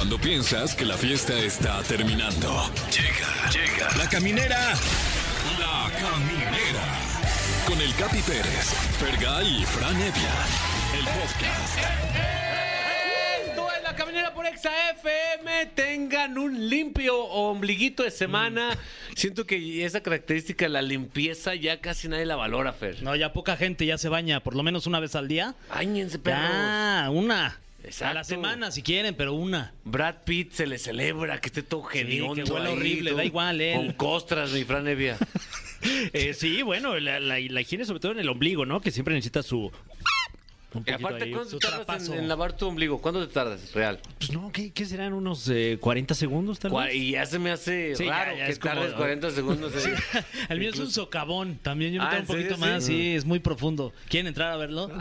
Cuando piensas que la fiesta está terminando. Llega, llega. La caminera. La caminera. Con el Capi Pérez, Fergay y Fran Evia. El podcast. Esto es la caminera por Exa FM. Tengan un limpio ombliguito de semana. Siento que esa característica, la limpieza, ya casi nadie la valora, Fer. No, ya poca gente ya se baña, por lo menos una vez al día. Báñense, perros. Ya, una. Exacto. A la semana si quieren, pero una. Brad Pitt se le celebra que esté todo geniondo. que huela ahí, horrible, da igual, él. Con costras, mi Fran Evia. Eh, sí, bueno, la, la- la higiene sobre todo en el ombligo, ¿no? Que siempre necesita su... Un Y aparte, ahí. ¿cuánto tardas en, en lavar tu ombligo? ¿Cuánto te tardas, real? Pues no, ¿qué, qué serán? ¿Unos eh, 40 segundos tal vez? Y ya se me hace Sí, raro ya que como- tardes 40 segundos. El mío es un socavón. También yo me Ah, tengo ¿en un poquito más. Sí. Es muy profundo. ¿Quieren entrar a verlo?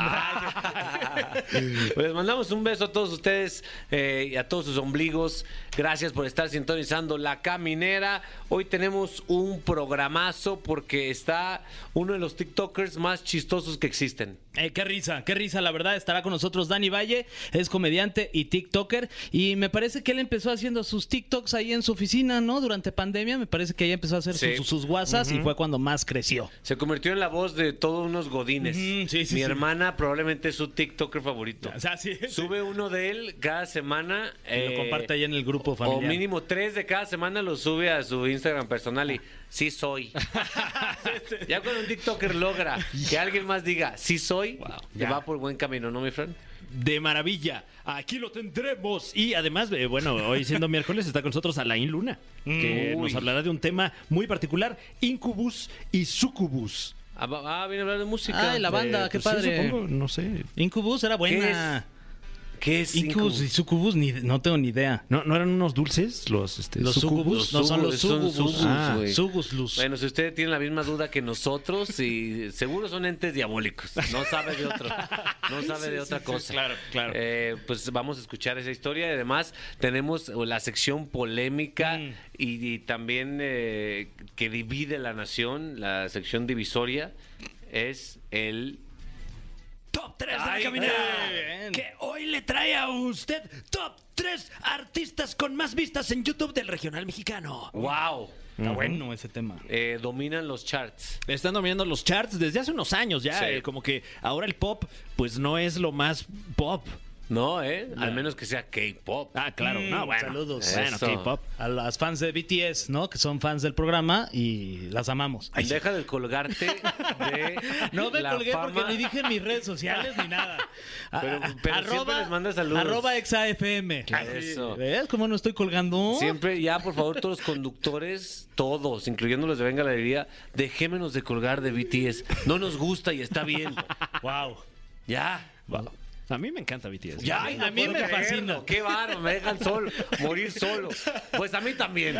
Pues les mandamos un beso a todos ustedes eh, y a todos sus ombligos. Gracias por estar sintonizando La Caminera. Hoy tenemos un programazo porque está uno de los TikTokers más chistosos que existen. Eh, qué risa, qué risa, la verdad. Estará con nosotros Dani Valle, es comediante y TikToker. Y me parece que él empezó haciendo sus TikToks ahí en su oficina, ¿no? Durante pandemia, me parece que ahí empezó a hacer Sí. sus, sus WhatsApps y fue cuando más creció. Se convirtió en la voz de todos unos godines. Sí, sí, Mi hermana probablemente es su TikToker favorito. O sea, sí. Sube uno de él cada semana. Y lo comparte ahí en el grupo O familiar. mínimo tres de cada semana lo sube a su Instagram personal y sí soy. ya cuando un TikToker logra que alguien más diga sí soy, ya Ya. va por buen camino, ¿no, mi friend? De maravilla. Aquí lo tendremos. Y además, eh, bueno, hoy siendo miércoles está con nosotros Alain Luna, que Uy. nos hablará de un tema muy particular, incubus y sucubus. Ah, ah, viene a hablar de música. Ay, la banda, Eh, qué pues sí, padre. supongo, no sé. Incubus era buena. ¿Qué es Incubus y Incubus? Sucubus, ni, no tengo ni idea. ¿No, ¿No eran unos dulces los, este, Los sucubus? sucubus, no son los Son sucubus. sucubus, Ah, luz. Bueno, si usted tiene la misma duda que nosotros, y seguro son entes diabólicos. No sabe de otro. No sabe de otra cosa. claro, claro. Eh, pues vamos a escuchar esa historia. Y además, tenemos la sección polémica Mm. y, y también eh, que divide la nación, la sección divisoria, es el. Top 3 de la Ay, caminera. bien. Que hoy le trae a usted top 3 artistas con más vistas en YouTube del regional mexicano. ¡Wow! Está bueno ese tema. Eh, dominan los charts. Están dominando los charts desde hace unos años ya. Sí. eh, como que ahora el pop, pues no es lo más pop. No, ¿eh? Al menos que sea K-pop. Ah, claro. Mm, no, bueno. saludos. Bueno. K-pop. A las fans de BTS, ¿no? Que son fans del programa y las amamos. Ay, Deja de colgarte de no me la colgué fama. porque ni dije mis redes sociales ni nada. Pero- siempre les manda saludos. Arroba exafm. Eso. ¿Ves cómo no estoy colgando? Siempre, ya, por favor, todos los conductores, todos, incluyendo los de Venga la Alegría, dejémonos de colgar de BTS. No nos gusta y está bien. Wow. Ya. A mí me encanta BTS. Ya, A mí- no a mí puedo me creerlo. fascina. Qué baro, me dejan solo, morir solo. Pues a mí también.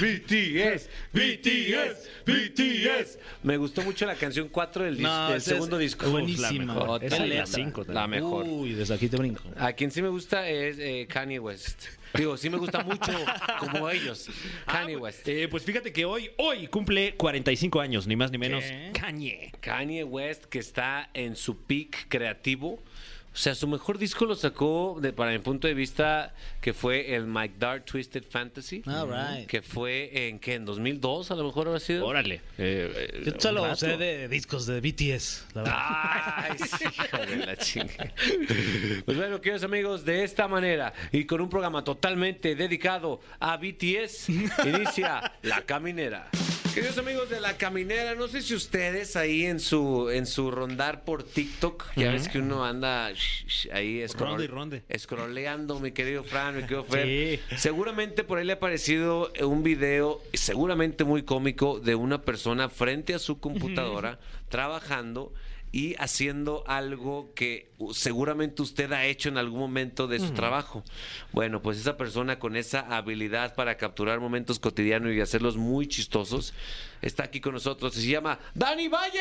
BTS, BTS, BTS. Me gustó mucho la canción 4 del, dis- No, del esa segundo es disco. buenísima. Esa y la la cinco, también. la mejor. Uy, desde aquí te brinco. A quien sí me gusta es eh, Kanye West. Digo, sí me gusta mucho como ellos. Kanye West. Eh, pues fíjate que hoy, hoy cumple 45 años, ni más ni menos. ¿Qué? Kanye. Kanye West que está en su peak creativo. O sea, su mejor disco lo sacó, de, para mi punto de vista, que fue el Mike Dark Twisted Fantasy. All right. Que fue en, ¿qué? ¿En 2002 a lo mejor habrá sido? Órale. Eh, eh, Yo solo sé de discos de BTS, la verdad. Ay, sí, hijo de la chinga. Pues bueno, queridos amigos, de esta manera y con un programa totalmente dedicado a BTS, inicia La Caminera. Queridos amigos de La Caminera, no sé si ustedes ahí en su en su rondar por TikTok, ya ves que uno anda sh- sh- ahí Ronde y ronde. scrolleando, mi querido Fran, mi querido Fer. Sí. Seguramente por ahí le ha aparecido un video, seguramente muy cómico, de una persona frente a su computadora, trabajando y haciendo algo que seguramente usted ha hecho en algún momento de su trabajo. Bueno, pues esa persona con esa habilidad para capturar momentos cotidianos y hacerlos muy chistosos está aquí con nosotros. Se llama Dani Valle.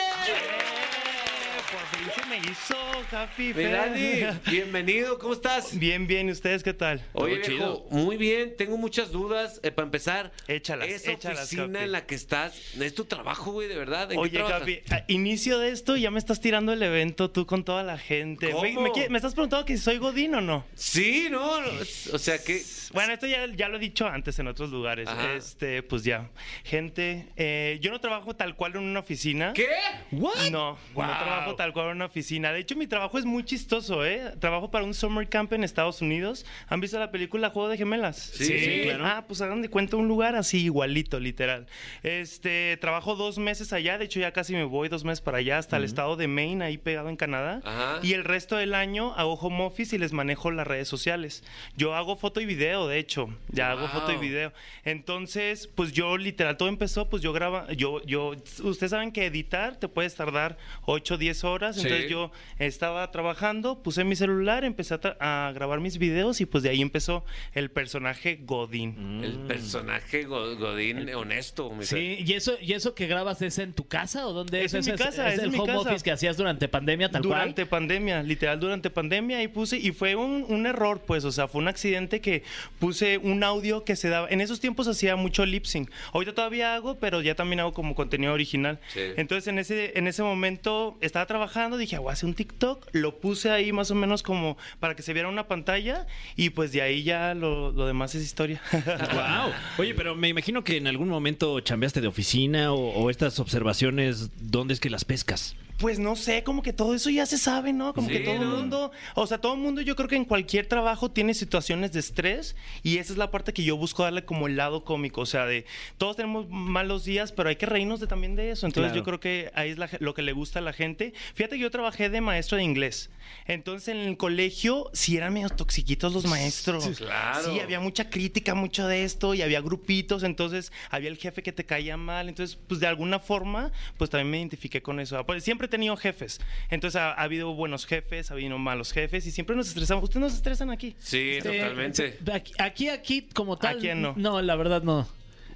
Por fin se me hizo. Dani, bienvenido, ¿cómo estás? Bien, bien, ¿y ustedes qué tal? Oye, Todo viejo, muy bien, tengo muchas dudas. Eh, para empezar, Échalas, esa échalas, oficina Capi. en la que estás, ¿es tu trabajo, güey, de verdad? ¿En qué Oye, trabajas? Capi, a inicio de esto ya me estás tirando el evento tú con toda la gente. ¿Cómo? Me, me qui- me estás preguntando que si soy Godín o no? Sí, no, no, o sea que... Bueno, esto ya, ya lo he dicho antes en otros lugares. Ajá. Este, pues ya. Gente, eh, yo no trabajo tal cual en una oficina. ¿Qué? No, Wow. no trabajo tal cual una oficina. De hecho, mi trabajo es muy chistoso, ¿eh? Trabajo para un summer camp en Estados Unidos. ¿Han visto la película Juego de Gemelas? Sí, sí, claro. Ah, pues hagan de cuenta un lugar así igualito, literal. Este, trabajo dos meses allá. De hecho, ya casi me voy dos meses para allá, hasta el estado de Maine, ahí pegado en Canadá. Ajá. Y el resto del año hago home office y les manejo las redes sociales. Yo hago foto y video, de hecho. Ya hago foto y Wow. video. Entonces, pues yo literal, todo empezó, pues yo graba, yo, yo, ustedes saben que editar te puedes tardar 8 o 10 horas. Sí. Entonces yo estaba trabajando, puse mi celular, empecé a, tra- a grabar mis videos y pues de ahí empezó el personaje Godín. El personaje Go- Godín honesto, mi. Sí, ¿y eso, ¿y eso que grabas es en tu casa o dónde es? Es en mi ¿Es- casa, ¿Es, el mi home casa. office que hacías durante pandemia tal durante cual? pandemia, literal durante pandemia y puse y fue un, un error pues, o sea, fue un accidente que puse un audio que se daba, en esos tiempos hacía mucho lip sync, ahorita todavía hago, pero ya también hago como contenido original. Sí. Entonces en ese, en ese momento estaba trabajando, dije, "Ah, voy a un TikTok, lo puse ahí más o menos como para que se viera una pantalla y pues de ahí ya lo, lo demás es historia. Wow. Oye, pero me imagino que en algún momento chambeaste de oficina o estas observaciones, ¿dónde es que las pescas? Pues no sé, como que todo eso ya se sabe, ¿no? Como Sí, que todo el ¿no? mundo, o sea, todo el mundo yo creo que en cualquier trabajo tiene situaciones de estrés y esa es la parte que yo busco darle como el lado cómico, o sea, de todos tenemos malos días, pero hay que reírnos de, también de eso. Entonces Claro. yo creo que ahí es la lo que le gusta a la gente. Fíjate que yo trabajé de maestro de inglés. Entonces en el colegio sí eran medio toxiquitos los maestros. Claro. Sí, había mucha crítica, mucho de esto y había grupitos, entonces había el jefe que te caía mal, entonces pues de alguna forma pues también me identifiqué con eso. Pues, siempre tenido jefes, entonces ha, ha habido buenos jefes, ha habido malos jefes y siempre nos estresamos. ¿Ustedes nos estresan aquí? Sí, Sí, totalmente. Aquí, aquí, aquí, como tal. Aquí no. No, la verdad no.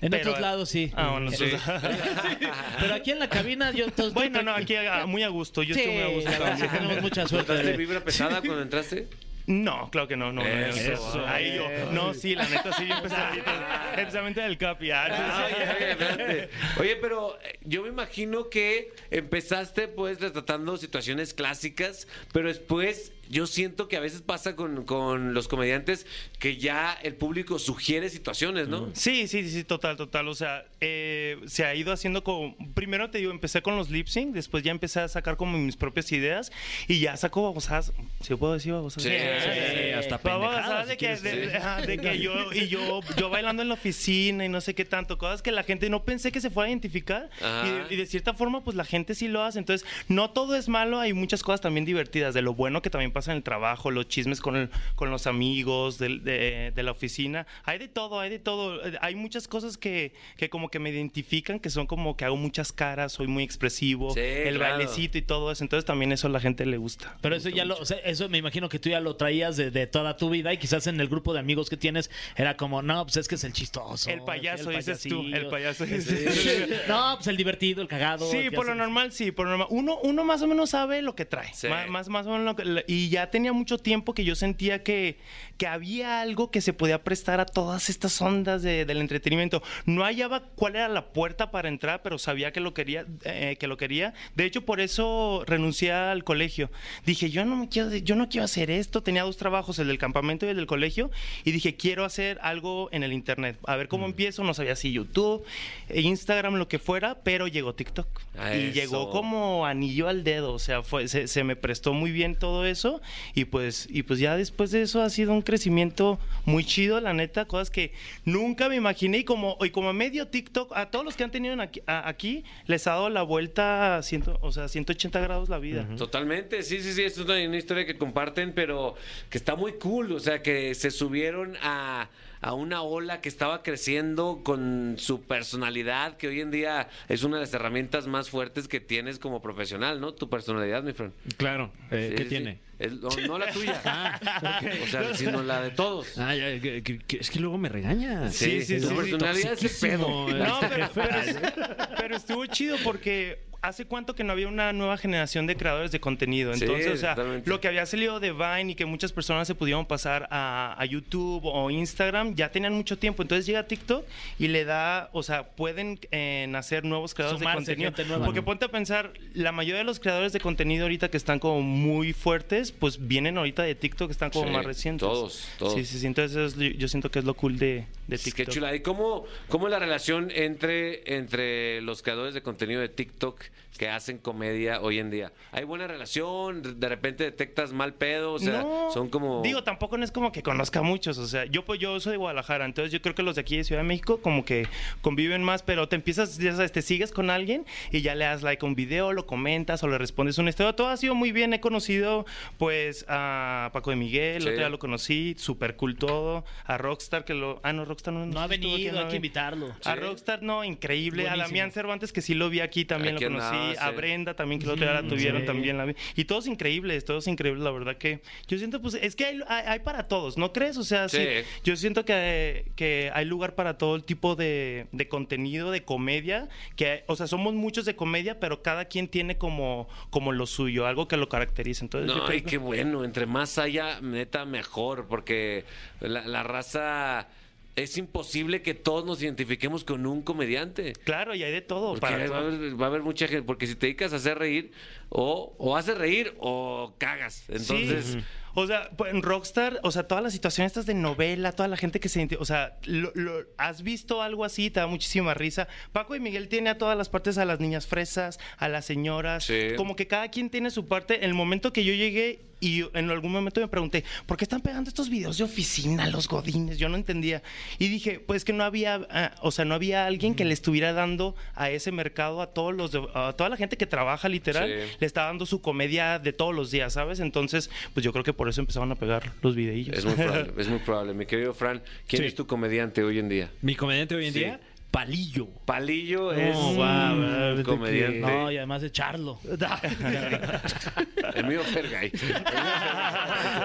En Pero, otros lados sí. Ah, bueno, Sí. Pero aquí en la cabina yo... bueno, no, aquí muy a gusto, yo Sí, estoy muy a gusto. sí tenemos mucha suerte. ¿Notaste de- vibra pesada cuando entraste? No, claro que no, no. no, Eso, eso. Ahí yo, no, sí, la neta sí, yo empecé especialmente del Capi. ah, Ah, oye, oye, espérate. Oye, pero eh, yo me imagino que empezaste pues retratando situaciones clásicas, pero después yo siento que a veces pasa con, con los comediantes que ya el público sugiere situaciones, ¿no? Sí, sí, sí, total, total. O sea, eh, se ha ido haciendo como. Primero te digo, empecé con los lip sync, después ya empecé a sacar como mis propias ideas y ya saco babosadas. ¿Sí puedo decir babosadas? Sí, Sí, hasta Babosadas de que, quieres. de, de- ajá, de que yo y yo yo bailando en la oficina y no sé qué tanto cosas que la gente no pensé que se fuera a identificar y de, y de cierta forma pues la gente sí lo hace entonces no todo es malo hay muchas cosas también divertidas de lo bueno que también pasa en el trabajo los chismes con el- con los amigos de, de la oficina hay de todo hay de todo hay muchas cosas que, que como que me identifican que son como que hago muchas caras soy muy expresivo Sí, el claro. bailecito y todo eso entonces también eso a la gente le gusta Pero eso ya lo, o sea, eso me imagino que tú ya lo traías de, de toda tu vida y quizás en el grupo de amigos que tienes era como, no, pues es que es el chistoso. el payaso el dices tú el payasillo". payaso No, pues el divertido, el cagado. Sí, por lo normal, sí, por lo normal. Uno, uno más o menos sabe lo que trae. Sí. Más, más, más o menos lo que- y ya tenía mucho tiempo que yo sentía que, que había algo que se podía prestar a todas estas ondas de- del entretenimiento. No hallaba cuál era la puerta para entrar, pero sabía que lo quería, eh, que lo quería. De hecho, por eso renuncié al colegio. Dije, yo no me quiero, yo no quiero hacer esto. Tenía dos trabajos, el del campamento y el del colegio, y dije, quiero hacer algo en el internet. A ver cómo empiezo. No sabía si YouTube, eh, Instagram, lo que fuera, pero llegó TikTok. Y llegó como anillo al dedo, o sea, fue, se, se me prestó muy bien todo eso y pues, y pues ya después de eso ha sido un crecimiento muy chido, la neta, cosas que nunca me imaginé y como, y como medio TikTok, a todos los que han tenido en aquí, a- aquí les ha dado la vuelta, a ciento, o sea, 180 grados la vida. Totalmente, sí, sí, sí, es una, una historia que comparten, pero que está muy cool, o sea, que se subieron a, a una ola que estaba creciendo con su personalidad, que hoy en día es una de las herramientas más fuertes que tienes como profesional, ¿no? Tu personalidad, mi friend. Claro. eh, Sí, ¿Qué sí, tiene? Sí. No, no la tuya, o sea, sino la de todos. Ah, ya, que- que- que- es que luego me regaña. Sí, sí, tu muy personalidad es ese pedo. toxiquísimo, No, este pero, jefe. pero- pero estuvo chido porque ¿hace cuánto que no había una nueva generación de creadores de contenido? Sí, Entonces, o sea, lo que había salido de Vine y que muchas personas se pudieron pasar a, a YouTube o Instagram, ya tenían mucho tiempo. Entonces llega TikTok y le da, o sea, pueden eh, nacer nuevos creadores Sumarse de contenido. gente nueva. Porque ponte a pensar, la mayoría de los creadores de contenido ahorita que están como muy fuertes, pues vienen ahorita de TikTok, están como Sí, más recientes. todos, todos. Sí, sí, sí. Entonces yo siento que es lo cool de, de TikTok. que chula. ¿Y cómo, cómo es la relación entre, entre los creadores de contenido de TikTok que hacen comedia hoy en día? ¿Hay buena relación? ¿De repente detectas mal pedo? O sea, No, son como... Digo, tampoco no es como que conozca a muchos. O sea, yo pues yo soy de Guadalajara, entonces yo creo que los de aquí de Ciudad de México como que conviven más, pero te empiezas, ya sabes, te sigues con alguien y ya le das like a un video, lo comentas o le respondes una historia. Todo ha sido muy bien. He conocido pues a Paco de Miguel, Sí. otro día lo conocí, súper cool todo. A Rockstar, que lo. Ah, no, Rockstar no. No ha venido, no hay ha que invitarlo. A Sí. Rockstar, no, increíble. A Buenísimo. Damián Cervantes, que sí lo vi aquí, también Aquí lo conocí. andaba, A sí. Brenda también, que el otro día la tuvieron, sí. también la vi. Y todos increíbles, todos increíbles, la verdad que yo siento, pues, es que hay, hay- hay para todos, ¿no crees? O sea, sí. Sí. yo siento que, que hay lugar para todo el tipo de, de contenido, de comedia, que, o sea, somos muchos de comedia, pero cada quien tiene como, como lo suyo, algo que lo caracteriza. Entonces, yo No, creo y que- qué bueno, entre más haya, neta, mejor, porque la, la raza es imposible que todos nos identifiquemos con un comediante. Claro, y hay de todo. Porque para va, a haber, va a haber mucha gente, porque si te dedicas a hacer reír, o, o haces reír o cagas. Entonces, Sí. O sea, pues, en Rockstar, o sea, todas las situaciones estas de novela, toda la gente que se... O sea, lo- lo- ¿has visto algo así? Te da muchísima risa. Paco y Miguel tiene a todas las partes, a las niñas fresas, a las señoras. Sí. Como que cada quien tiene su parte. En el momento que yo llegué y yo- en algún momento me pregunté, ¿por qué están pegando estos videos de oficina, los godines? Yo no entendía. Y dije, pues que no había, ah, o sea, no había alguien que le estuviera dando a ese mercado, a todos los, de- a toda la gente que trabaja literal, Sí. le está dando su comedia de todos los días, ¿sabes? Entonces, pues yo creo que por eso empezaron a pegar los videillos. es muy probable, es muy probable. Mi querido Fran, ¿quién Sí. es tu comediante hoy en día? Mi comediante hoy en Sí. día, Palillo. Palillo es un comediante. No, y además de Charlo. El mío Fergay.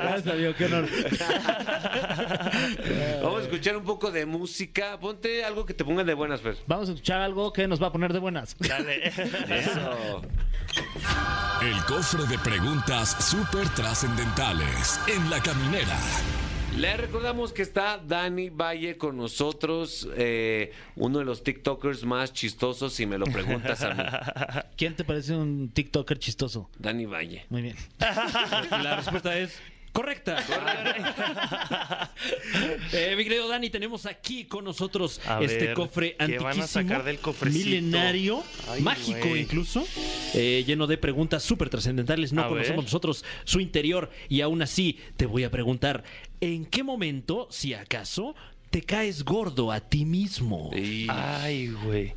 Gracias, amigo, qué honor. Vamos a escuchar un poco de música. Ponte algo que te pongan de buenas, Fer. Vamos a escuchar algo que nos va a poner de buenas. Dale. Eso. El cofre de preguntas súper trascendentales en la caminera. Le recordamos que está Dani Valle con nosotros, eh, uno de los TikTokers más chistosos, si me lo preguntas a mí. ¿Quién te parece un TikToker chistoso? Dani Valle. Muy bien. La respuesta es correcta. Eh, mi querido Dani, tenemos aquí con nosotros A este ver, cofre ¿qué van a antiquísimo, sacar del cofrecito? milenario, Ay, mágico incluso, eh, lleno de preguntas súper trascendentales. No A conocemos ver. nosotros su interior y aún así te voy a preguntar, ¿en qué momento, si acaso, te caes gordo a ti mismo? Ay, güey.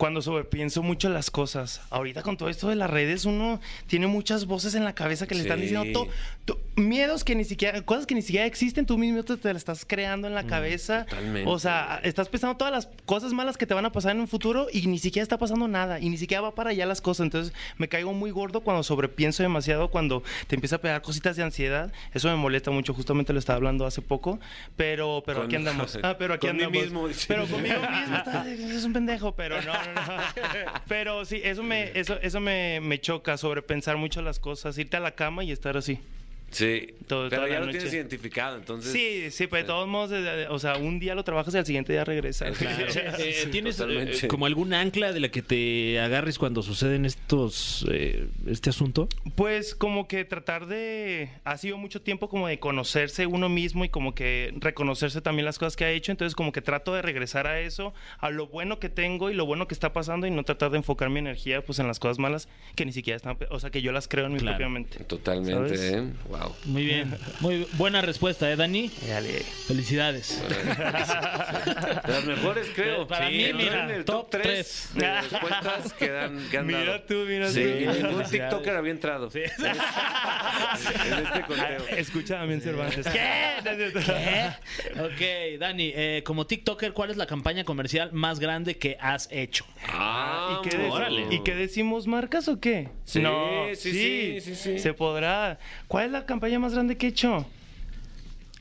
Cuando sobrepienso mucho las cosas. Ahorita con todo esto de las redes, uno tiene muchas voces en la cabeza que le están diciendo to- to- miedos que ni siquiera, cosas que ni siquiera existen, tú mismo te, te las estás creando en la cabeza. totalmente. O sea, estás pensando todas las cosas malas que te van a pasar en un futuro y ni siquiera está pasando nada y ni siquiera va para allá las cosas. Entonces me caigo muy gordo cuando sobrepienso demasiado, cuando te empieza a pegar cositas de ansiedad. Eso me molesta mucho. Justamente lo estaba hablando hace poco, pero, pero Con- aquí andamos. Ah, pero aquí andamos. mismo. Pero conmigo mismo es un pendejo, pero no, no, no. Pero sí, eso me, eso, eso me, me choca, sobrepensar mucho las cosas, irte a la cama y estar así. Sí, Todo- pero ya la lo noche. tienes identificado, entonces... Sí, sí, pero de todos modos, de- de- o sea, un día lo trabajas y al siguiente día regresas. Claro. Eh, Sí, ¿Tienes eh, como algún ancla de la que te agarres cuando suceden estos eh, este asunto? Pues como que tratar de... Ha sido mucho tiempo como de conocerse uno mismo y como que reconocerse también las cosas que ha hecho. Entonces como que trato de regresar a eso, a lo bueno que tengo y lo bueno que está pasando y no tratar de enfocar mi energía pues en las cosas malas que ni siquiera están... O sea, que yo las creo en mi Claro. propia mente. Totalmente, ¿Sabes? ¿eh? Wow. Muy bien. Muy buena respuesta, ¿eh, Dani? Dale. Felicidades. De las mejores, creo. Para mí, mira, en el top top 3 tres. de respuestas que, dan, que han Mira dado. tú, mira Sí, tú. y ningún. TikToker había entrado en este- en este conteo. Escucha también Cervantes. Ok, Dani, eh, como TikToker, ¿cuál es la campaña comercial más grande que has hecho? Ah, ¿Y qué, órale. ¿Y qué decimos marcas o qué? Sí, sí, sí, sí, sí. Se podrá. ¿Cuál es la campaña más grande que he hecho?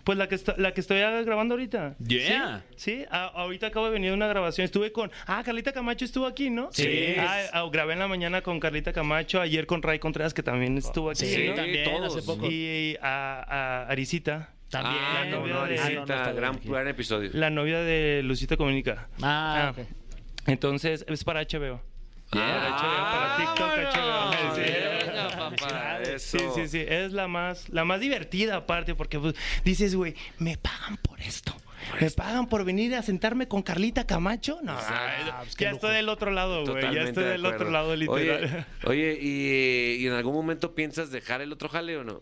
Pues la que, está- la que estoy grabando ahorita. Yeah. Sí, sí. A- ahorita acabo de venir una grabación. Estuve con. Ah, Carlita Camacho estuvo aquí, ¿no? Sí. Ah, ah, grabé en la mañana con Carlita Camacho. Ayer con Ray Contreras, que también estuvo aquí. Sí, ¿no? también, todos. hace poco. Y a, a Arisita. También. Ah, no, novia no, de- Ah, Arisita, gran, gran episodio. La novia de Lucita Comunica. Ah, ok. Entonces, es para HBO. Para HBO, para TikTok, HBO. Sí. Venga, papá, eso. Sí, sí, sí. Es la más, la más divertida aparte, porque pues, dices, güey, me pagan por esto. Me pagan por venir a sentarme con Carlita Camacho. No, Exacto. ay, ya estoy del otro lado, güey. Ya estoy de del otro lado, literal. Oye, oye, ¿y, y en algún momento piensas dejar el otro jale o no?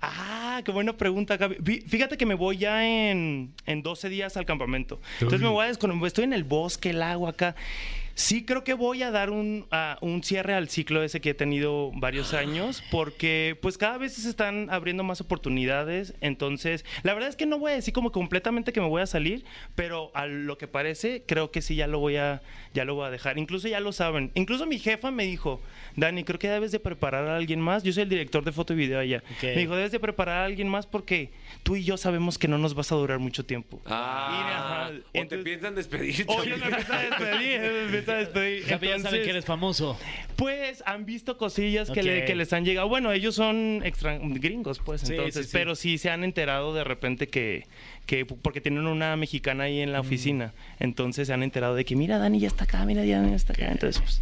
Ah, qué buena pregunta, Gaby. Fí- Fíjate que me voy ya en, en 12 días al campamento. Entonces me voy a desconectar. Estoy en el bosque, el agua acá. Sí, creo que voy a dar un, a- un cierre al ciclo ese que he tenido varios años, porque pues cada vez se están abriendo más oportunidades. Entonces, la verdad es que no voy a decir como completamente que me voy a salir, pero a lo que parece, creo que sí ya lo voy a, ya lo voy a dejar. Incluso ya lo saben. Incluso mi jefa me dijo, Dani, creo que debes de preparar a alguien más. Yo soy el director de foto y video allá. Me dijo, debes de preparar a alguien más porque tú y yo sabemos que no nos vas a durar mucho tiempo. Ah, Y, ajá, o te entonces- piensan despedir. O yo me a despedir, despedir. Ya, ya saben Entonces, que eres famoso. Pues han visto cosillas que, le- que les han llegado. Bueno, ellos son extran- gringos, pues, Sí, entonces, sí, sí. pero sí se han enterado de repente que, que, porque tienen una mexicana ahí en Mm. la oficina, entonces se han enterado de que, mira, Dani ya está acá, mira, Dani ya está acá, entonces, pues,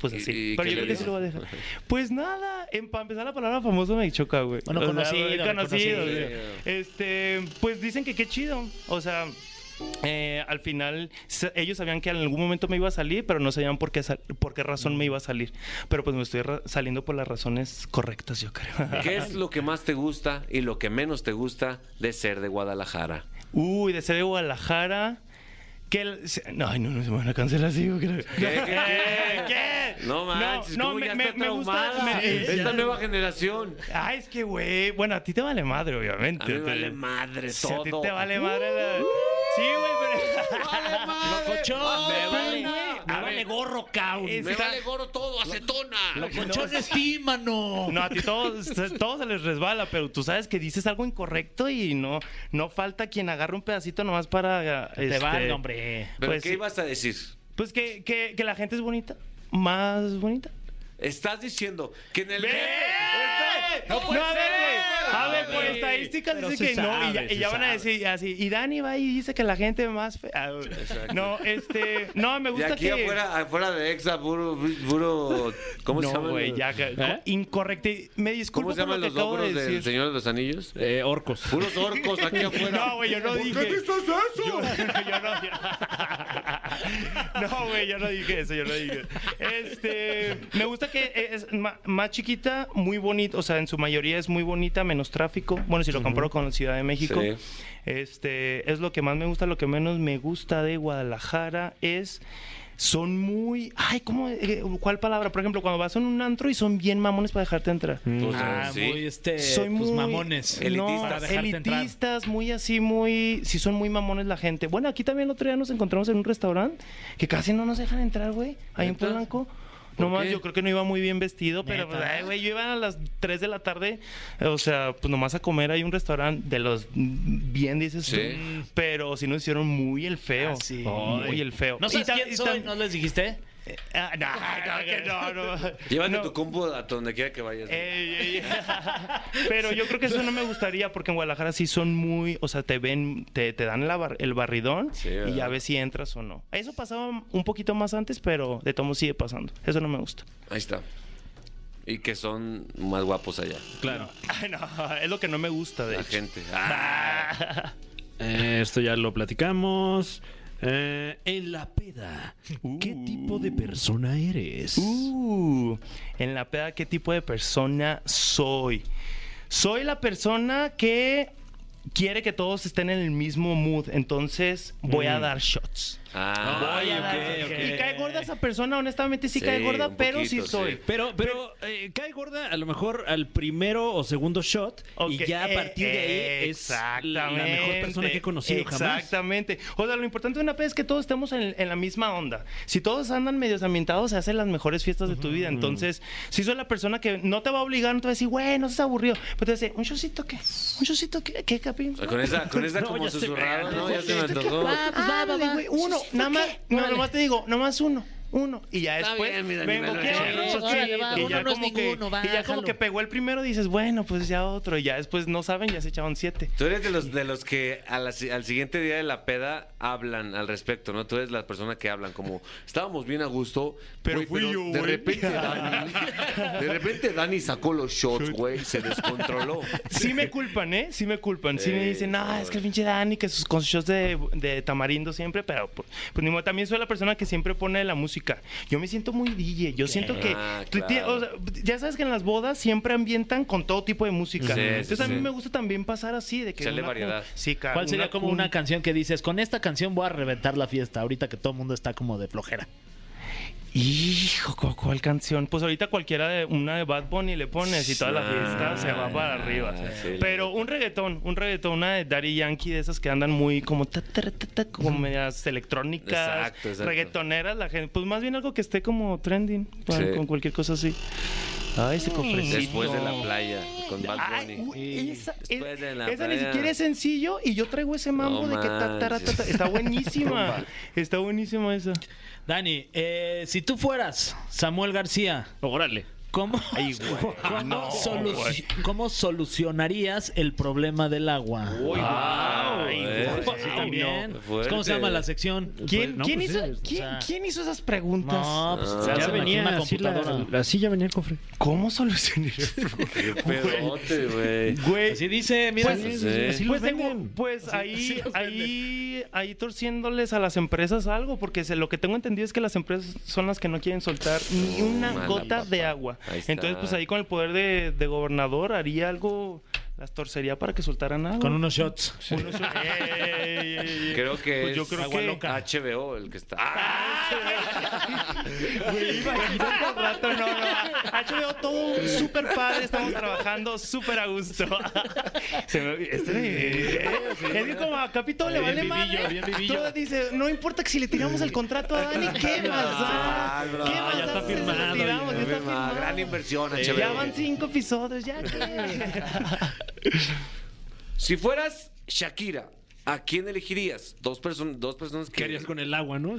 pues ¿Y- así. y pero qué yo le creo que sí dijo? lo voy a dejar. Pues nada, en, para empezar la palabra famoso me choca, güey. Bueno, O sea, conocido, conocido. Este, pues dicen que qué chido, o sea... eh, al final ellos sabían que en algún momento me iba a salir, pero no sabían por qué, por qué razón me iba a salir. Pero pues me estoy saliendo por las razones correctas, yo creo. ¿Qué es lo que más te gusta y lo que menos te gusta de ser de Guadalajara? Uy, de ser de Guadalajara. Que el- se- no, no, no se me van a cancelar así. ¿Qué, qué, qué? ¿Qué? No manches, no, ¿cómo me- ya me- está me gusta- me- Esta nueva generación. Ah, es que, güey. Bueno, a ti te vale madre, obviamente. A mí me Te- vale madre Si todo. a ti te vale madre la... Sí, güey. ¡Vale madre! Locochón, ¡Vale, me vale- me vale gorro, caun. Es- Me vale gorro todo, acetona. Locochón de ti, mano. No, a ti todos, todos se les resbala, pero tú sabes que dices algo incorrecto y no, no falta quien agarre un pedacito nomás para... Te este, hombre. ¿Pero pues qué ibas a decir? Pues que, que, que la gente es bonita. Más bonita. Estás diciendo que en el... ¡Ve! No puede a ver, güey. A ver, por estadísticas dice que no. Y ya, y van a decir así. Y Dani va y dice que la gente más fea. Ah. No, este. No, me De gusta aquí que. afuera, afuera de Exa, puro, puro... ¿Cómo se no, güey, los- ya. ¿Eh? Incorrecto. Me disculpo ¿Cómo se llaman por los lo logros de del. Señor de los Anillos? Eh, orcos. Puros orcos aquí afuera. No, güey, yo no dije. eso? Yo, yo no No, güey, yo no dije eso, yo no dije. Este, me gusta que es más chiquita, muy bonita, o sea, en su mayoría es muy bonita, menos tráfico. Bueno, si lo comparo con la Ciudad de México. Sí. Este, es lo que más me gusta, lo que menos me gusta de Guadalajara es son muy, ay, ¿cómo eh, cuál palabra? Por ejemplo, cuando vas a un antro y son bien mamones para dejarte entrar. Pues, Ah, sí. muy este. Soy pues, muy mamones. Elitistas. No, entrar. elitistas, muy así, muy. Sí, son muy mamones la gente. Bueno, aquí también el otro día nos encontramos en un restaurante que casi no nos dejan entrar, güey. Ahí en. Polanco. ¿Por Nomás qué? yo creo que no iba muy bien vestido, pero pues, ay, güey, yo iba a las 3 de la tarde, o sea, pues nomás a comer hay un restaurante de los bien dices tú, Sí. pero sí nos hicieron muy el feo. Ah, sí. Muy el feo. ¿No sabes Y quién soy? ¿No les dijiste? Ah, no, no, que no, no. Llévate No. tu combo a donde quiera que vayas. Ey, ey, ey. Pero yo creo que eso no me gustaría porque en Guadalajara sí son muy, o sea, te ven, te, te dan la bar- el barridón Sí, y ya ves si entras o no. Eso pasaba un poquito más antes, pero de todo modo sigue pasando. Eso no me gusta. Ahí está. Y que son más guapos allá. Claro. No, es lo que no me gusta de La hecho. gente. Ah, Eh, esto ya lo platicamos. Eh, en la peda, ¿qué tipo de persona eres? Uh, en la peda, ¿qué tipo de persona soy? Soy la persona que quiere que todos estén en el mismo mood, entonces voy a dar shots. Ah, Voy a ok, dar- ok. Y cae gorda esa persona, honestamente sí, Sí, cae gorda, pero poquito, sí soy. sí. Pero, pero eh, cae gorda a lo mejor al primero o segundo shot y ya a eh, partir de ahí es la mejor persona que he conocido jamás. Exactamente. O sea, lo importante de una peda es que todos estemos en, en la misma onda. Si todos andan medios ambientados, se hacen las mejores fiestas de tu vida. Entonces, si soy la persona que no te va a obligar, no te va a decir, güey, no seas aburrido. Pero te va a decir, ¿un shotcito qué? ¿Un shotcito qué? ¿Qué? Capi? Con esa, con esa No, como susurrado, ¿no? Ya se me antojó. Va, pues va, va, va. uno, nada más, no, nomás te digo, nomás uno, uno. Y ya Está después, bien, vengo me lo que eché. otro, Sí, sí, órale, va, y uno ya no es como que, ninguno, va, y ya como que pegó el primero, dices, bueno, pues ya otro, y ya después no saben, ya se echaban siete. Tú eres de los, de los que a la si- al siguiente día de la peda hablan al respecto, ¿no? Tú eres la persona que hablan como, estábamos bien a gusto, Pero güey, fui yo, de güey". repente Dani, de repente Dani sacó los shots, güey, se descontroló. Sí me culpan, ¿eh? Sí me culpan. Sí, me Sí, dicen, no, es que el pinche Dani, que sus con sus shows de, de tamarindo siempre, pero pues, pues, ni modo, también soy la persona que siempre pone la música. Yo me siento muy DJ. Yo siento que. Ah, tú ti- claro. o sea, ya sabes que en las bodas siempre ambientan con todo tipo de música. Sí, sí, Entonces a mí sí. me gusta también pasar así, de que. Una- variedad. Sí, ¿Cuál sería como una canción que dices, con esta canción voy a reventar la fiesta, ahorita que todo el mundo está como de flojera? Hijo, ¿cu- ¿cuál canción? Pues ahorita cualquiera de una de Bad Bunny le pones y toda la fiesta se va para arriba. Ah, Pero un reggaetón, un reggaetón, una de Daddy Yankee de esas que andan muy como ta, ta, ta, ta, como medias electrónicas, Exacto, exacto. reggaetoneras, la gente, pues más bien algo que esté como trending, Sí. con cualquier cosa así. Ay, ese cofrecito. Después de la playa, con Bad Bunny. esa, Después de la esa ni siquiera es sencillo y yo traigo ese mambo No de que ta, ta, ta, ta. está buenísima. Está buenísima esa. Dani, eh, si tú fueras Samuel García, Órale. ¿Cómo, ¿cómo, No, solu- güey. cómo solucionarías el problema del agua? Ay, eh. güey. Sí, también. no. ¿Cómo se llama la sección? ¿Quién, no, ¿quién pues, hizo, sí, ¿quién, o sea- quién hizo esas preguntas? No, pues Ah. Ya venía en la así computadora. silla venía el cofre. ¿Cómo solucionar Qué pedote, güey. Güey, Así dice, mira. Pues, sí. así los pues, tengo- pues ahí, ahí, ahí torciéndoles a las empresas algo, porque lo que tengo entendido es que las empresas son las que no quieren soltar ni una mala gota de agua. Entonces, pues ahí con el poder de, de gobernador haría algo, las torcería para que soltaron agua. Con unos shots. Unos- ey, ey, ey. Creo que Pues yo es creo Agua que- Loca. HBO el que está. Güey, imagínate al rato, no, no. HBO todo súper padre, estamos trabajando súper a gusto. Se me- este, es que como a Capito le vale vivillo, madre. Todo dice, no importa que si le tiramos el contrato a Dani, ¿qué más da? Ah, bro, ¿Qué más ya está firmado, tiramos? ya. Ya está Ah, firmado. gran inversión, HBO. Ya van cinco episodios, ya que. Si fueras Shakira, ¿a quién elegirías? Dos, personas dos personas que... ¿Qué harías con el agua, no?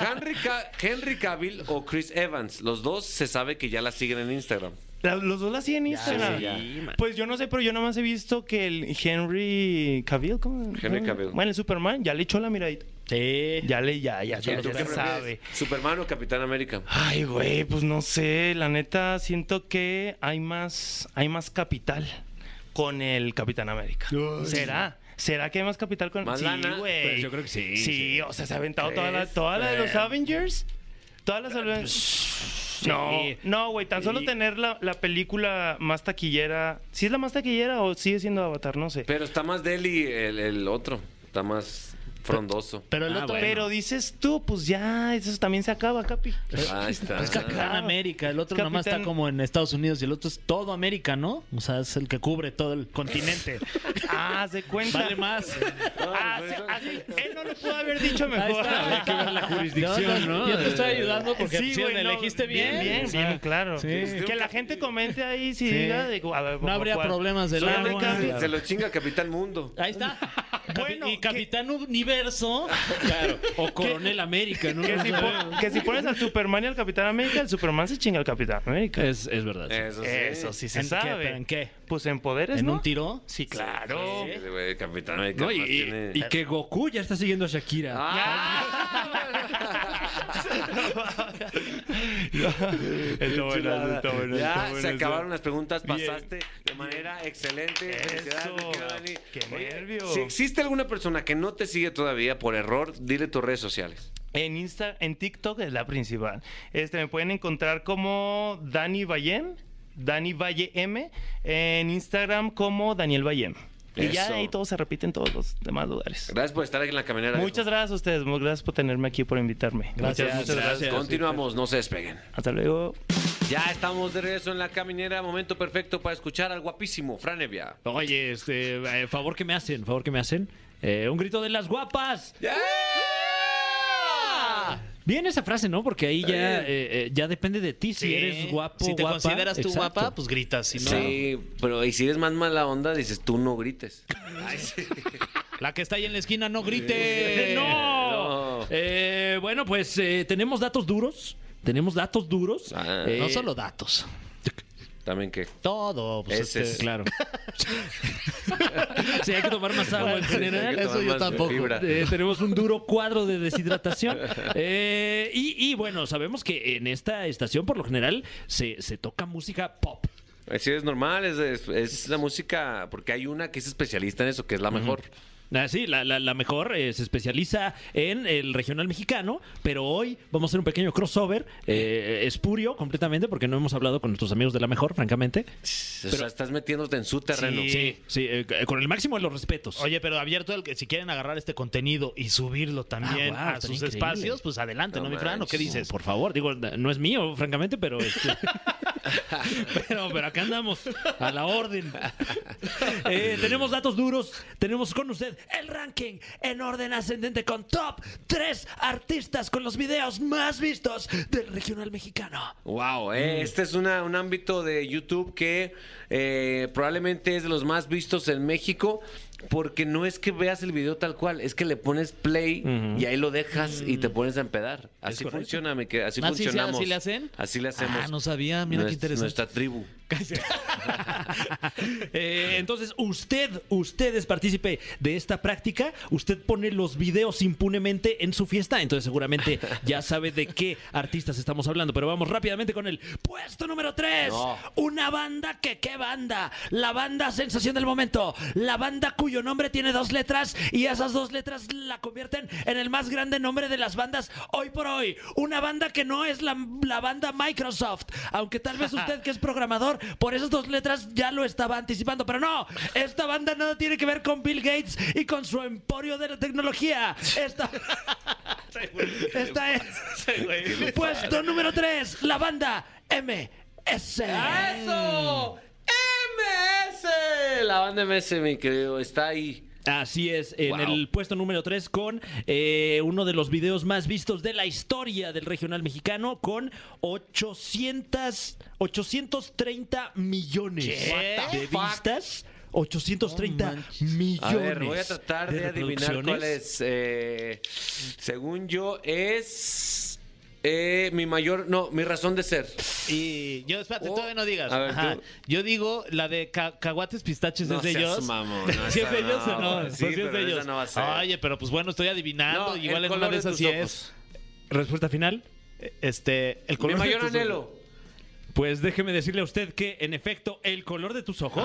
Henry, Ca- Henry Cavill o Chris Evans. Los dos se sabe que ya la siguen en Instagram. La- Los dos la siguen en Instagram. sí, ya. Pues yo no sé, pero yo nada más he visto que el Henry Cavill, ¿cómo? Henry Cavill. Bueno, el Superman ya le echó la miradita. Sí. Ya le, ya, ya, ya, ¿Tú ya sabe. ¿Superman o Capitán América? Ay, güey, pues no sé, la neta siento que hay más, hay más capital con el Capitán América. ¿Será? ¿Será que hay más capital con ¿Más Sí, lana? güey. Pues yo creo que sí, Sí, sí. o sea, se ha aventado toda la, toda la de los. Avengers. Todas las Avengers. No, no, güey, tan solo Sí. tener la, la película más taquillera. ¿Sí es la más taquillera o sigue siendo Avatar? No sé. Pero está más deli el, el otro. Está más frondoso. Pero el Ah, otro bueno. Pero dices tú, pues ya, eso también se acaba, Capi. Ahí está. es Capitán América, el otro nomás está Capitán- como en Estados Unidos y el otro es todo América, ¿no? O sea, es el que cubre todo el continente. Ah, se cuenta. Vale más. Ah, pues sí, eso- así- él no lo pudo haber dicho Ahí mejor. está. Hay que ver la jurisdicción, ¿no? Yo te estoy ayudando porque Sí, sí, güey, no, elegiste bien. Bien, O sea, bien, claro. sí. Que la gente comente ahí si Sí. diga. digo, a ver, No habría ¿cuál? problemas del agua. se lo chinga Capitán Mundo. Ahí está. Bueno, y Capitán Universo. Claro. O Coronel América, ¿no? Que si, pon- que si pones al Superman y al Capitán América, el Superman se chinga al Capitán América. Es, es verdad. sí. Eso sí. Eso sí se ¿En qué? sabe. ¿Pero en qué? Pues en poderes, ¿En ¿no? un tiro? Sí, claro. Sí, güey, Capitán América. No, y, tiene- y que Goku ya está siguiendo a Shakira. Está bueno, está bueno, ya está se acabaron las preguntas, Bien. pasaste de manera excelente. Eso. mi querido Dani. Qué Oye, nervio. Si existe alguna persona que no te sigue todavía por error, dile tus redes sociales. En Insta, en TikTok es la principal. Este me pueden encontrar como Dani Vallem, Dani Valle M, en Instagram como Daniel Vallem. Y ya ahí todo se repite en todos los demás lugares. Gracias por estar aquí en la caminera. Muchas gracias a ustedes, muchas gracias por tenerme aquí, por invitarme. Gracias, muchas gracias. Continuamos, no se despeguen. Hasta luego. Ya estamos de regreso en la caminera. Momento perfecto para escuchar al guapísimo Fran Evia. Oye, este, eh, favor que me hacen, favor que me hacen. Eh, un grito de las guapas. Bien esa frase, ¿no? Porque ahí ya, eh, eh, ya depende de ti si Sí. eres guapo, Si te guapa. consideras tú Exacto. guapa, pues gritas. Si no, Sí, pero y si eres más mala onda, dices tú no grites. La que está ahí en la esquina, no grite. ¡No! No. Eh, bueno, pues eh, tenemos datos duros. Tenemos datos duros. Ah. Eh, No solo datos. También que. Todo. Pues Ese este, es- Claro. sí, hay que tomar más agua en Sí, general. Eso yo tampoco. Eh, tenemos un duro cuadro de deshidratación. Eh, y, y bueno, sabemos que en esta estación por lo general se, se toca música pop. Así es normal, es, es, es la música, porque hay una que es especialista en eso, que es la mejor. Ah, sí, la, la- la mejor eh, se especializa en el regional mexicano, pero hoy vamos a hacer un pequeño crossover eh, espurio completamente porque no hemos hablado con nuestros amigos de la mejor, francamente. o sea, estás metiéndote en su terreno. Sí. Sí, sí, eh, con el máximo de los respetos. Oye, pero abierto el que si quieren agarrar este contenido y subirlo también Ah, wow, a sus estaría increíble. espacios, pues adelante, ¿no, No mi Fran? ¿O qué dices? Por favor, digo, no es mío, francamente, pero este, pero, pero acá andamos a la orden. Eh, tenemos datos duros, tenemos con usted el ranking en orden ascendente con top 3 artistas con los videos más vistos del regional mexicano. Wow, eh, este es una- un ámbito de YouTube que eh, probablemente es de los más vistos en México. Porque no es que veas el video tal cual, es que le pones play y ahí lo dejas y te pones a empedar. Así funciona, mi que así ¿Ah, sí, sí, funcionamos. así le hacen? Así le hacemos. Ah, no sabía, mira qué interesante. Nuestra tribu. Eh, entonces, usted, usted es partícipe de esta práctica. Usted pone los videos impunemente en su fiesta. Entonces, seguramente ya sabe de qué artistas estamos hablando. Pero vamos rápidamente con el puesto número 3. No. Una banda que, ¿qué banda? La banda sensación del momento. La banda cuyo nombre tiene dos letras y esas dos letras la convierten en el más grande nombre de las bandas hoy por hoy. Una banda que no es la, la banda Microsoft. Aunque tal vez usted que es programador, por esas dos letras ya lo estaba anticipando. Pero no, esta banda nada tiene que ver con Bill Gates y con su emporio de la tecnología. Esta, esta es puesto número 3, la banda MS. ¡Eso! MS. La banda MS, mi querido, está ahí. Así es, en Wow. el puesto número 3 con eh, uno de los videos más vistos de la historia del regional mexicano con 800, 830 millones ¿Qué? de vistas. 830 No manches. millones. A ver, voy a tratar de, adivinar cuál es. eh, según yo, es eh, mi mayor. No, mi razón de ser. Y yo, espérate, Oh. todavía no digas. A ver, Ajá. tú. Yo digo, la de ca- caguates pistaches No es de ellos. no, ¿Sí es de ellos o no, no? sí, Pues sí es de ellos. no va a ser. Oye, pero pues bueno, estoy adivinando. Igual en una de esas sí es. Respuesta final. Este, el Mi color de mayor ojos. anhelo. Pues déjeme decirle a usted que, en efecto, el color de tus ojos.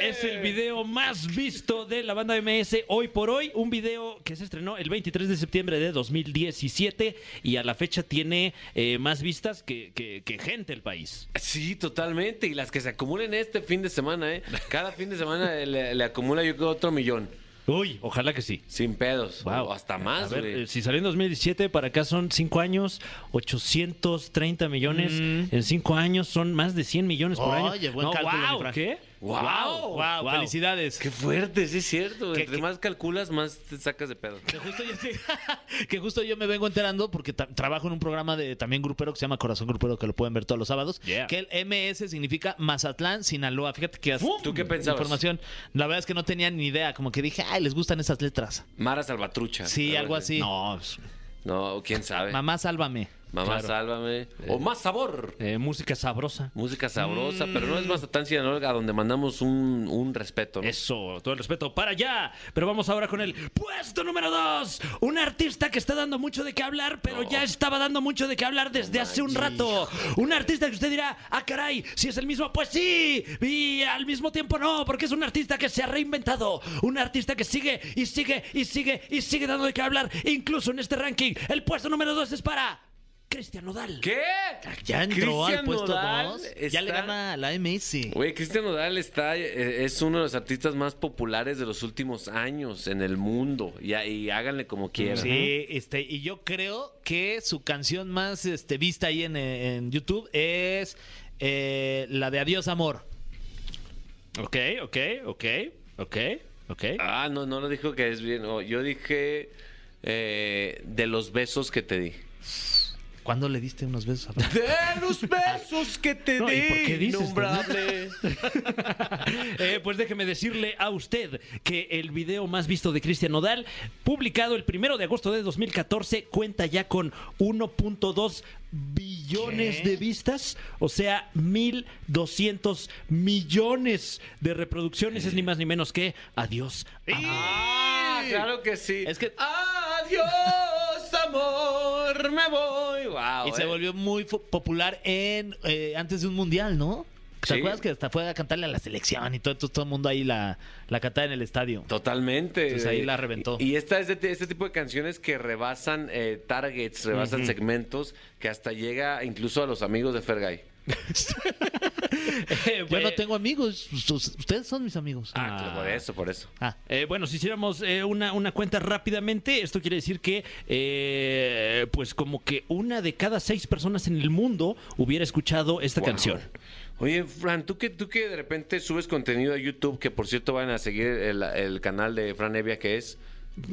Es el video más visto de la banda MS hoy por hoy. Un video que se estrenó el 23 de septiembre de 2017 y a la fecha tiene eh, más vistas que, que- que gente el país. Sí, totalmente. Y las que se acumulen este fin de semana, ¿eh? Cada fin de semana le, le acumula yo creo otro millón. Uy, ojalá que sí. Sin pedos. Wow. O hasta más, A ver, güey. eh, si salió en 2017, para acá son 5 años, 830 millones. En 5 años son más de 100 millones por año. Oye, buen No, cálculo, mi wow. ¿Qué? Wow. Wow, Wow. felicidades. Qué fuerte, sí es cierto. Que- Entre que- más calculas, más te sacas de pedo. Que justo, yo, sí, que justo yo me vengo enterando porque trabajo en un programa de también grupero que se llama Corazón Grupero que lo pueden ver todos los sábados. Yeah. Que el MS significa Mazatlán, Sinaloa. Fíjate que ¡Fum! ¿Tú qué pensabas? Información. La verdad es que no tenía ni idea. Como que dije, ay, les gustan esas letras. Mara Salvatrucha. Sí, algo así. No, pues, No, quién sabe. Mamá, sálvame. Mamá, claro. sálvame. O más sabor. eh, música sabrosa. Música sabrosa, pero no es Mm. Mazatlán, Sinaloa, a donde mandamos un, un respeto, ¿no? Eso, todo el respeto para allá. Pero vamos ahora con el puesto número dos. Un artista que está dando mucho de qué hablar, pero ya estaba dando mucho de qué hablar desde hace un rato. Un artista que usted dirá, ah, caray, si es el mismo, pues sí. Y al mismo tiempo no, porque es un artista que se ha reinventado. Un artista que sigue y sigue y sigue y sigue dando de qué hablar. Incluso en este ranking, el puesto número dos es para Cristian Nodal. ¿Qué? Ya entró al Cristian puesto Nodal 2. Ya le gana a la MS. Güey, Cristian Nodal está, eh, es uno de los artistas más populares de los últimos años en el mundo. Y, y háganle como quieran. Sí, este, y yo creo que su canción más este, vista ahí en, en YouTube es eh, la de Adiós Amor. Ok, ok, ok, ok, ok. Ah, no, no lo dijo que es bien. Oh, yo dije eh, de los besos que te di. ¿Cuándo le diste unos besos a Fran? De los besos que te No, ¿y di, por qué dices, innombrable. Eh, pues déjeme decirle a usted que el video más visto de Cristian Nodal, publicado el primero de agosto de 2014, cuenta ya con 1.2 billones ¿Qué? de vistas, o sea, 1.200 millones de reproducciones. Es ni más ni menos que Adiós. Ah, claro que sí. Es que- Adiós, amor, me voy. Wow, Y se eh. volvió muy popular en eh, antes de un mundial, ¿no? ¿Te Sí. acuerdas que hasta fue a cantarle a la selección y todo, entonces todo el mundo ahí la, la cantaba en el estadio? Totalmente. Entonces ahí la reventó. Y, y esta es de te- este tipo de canciones que rebasan eh, targets, rebasan segmentos, que hasta llega incluso a los amigos de Fergay. Yo no tengo amigos, us- ustedes son mis amigos. Ah, claro, por eso, por eso. Ah, Eh, bueno, si hiciéramos eh, una, una cuenta rápidamente, esto quiere decir que, eh, pues como que una de cada seis personas en el mundo hubiera escuchado esta Wow. canción. Oye, Fran, ¿tú que, tú que de repente subes contenido a YouTube, que por cierto van a seguir el, el canal de Fran Evia, que es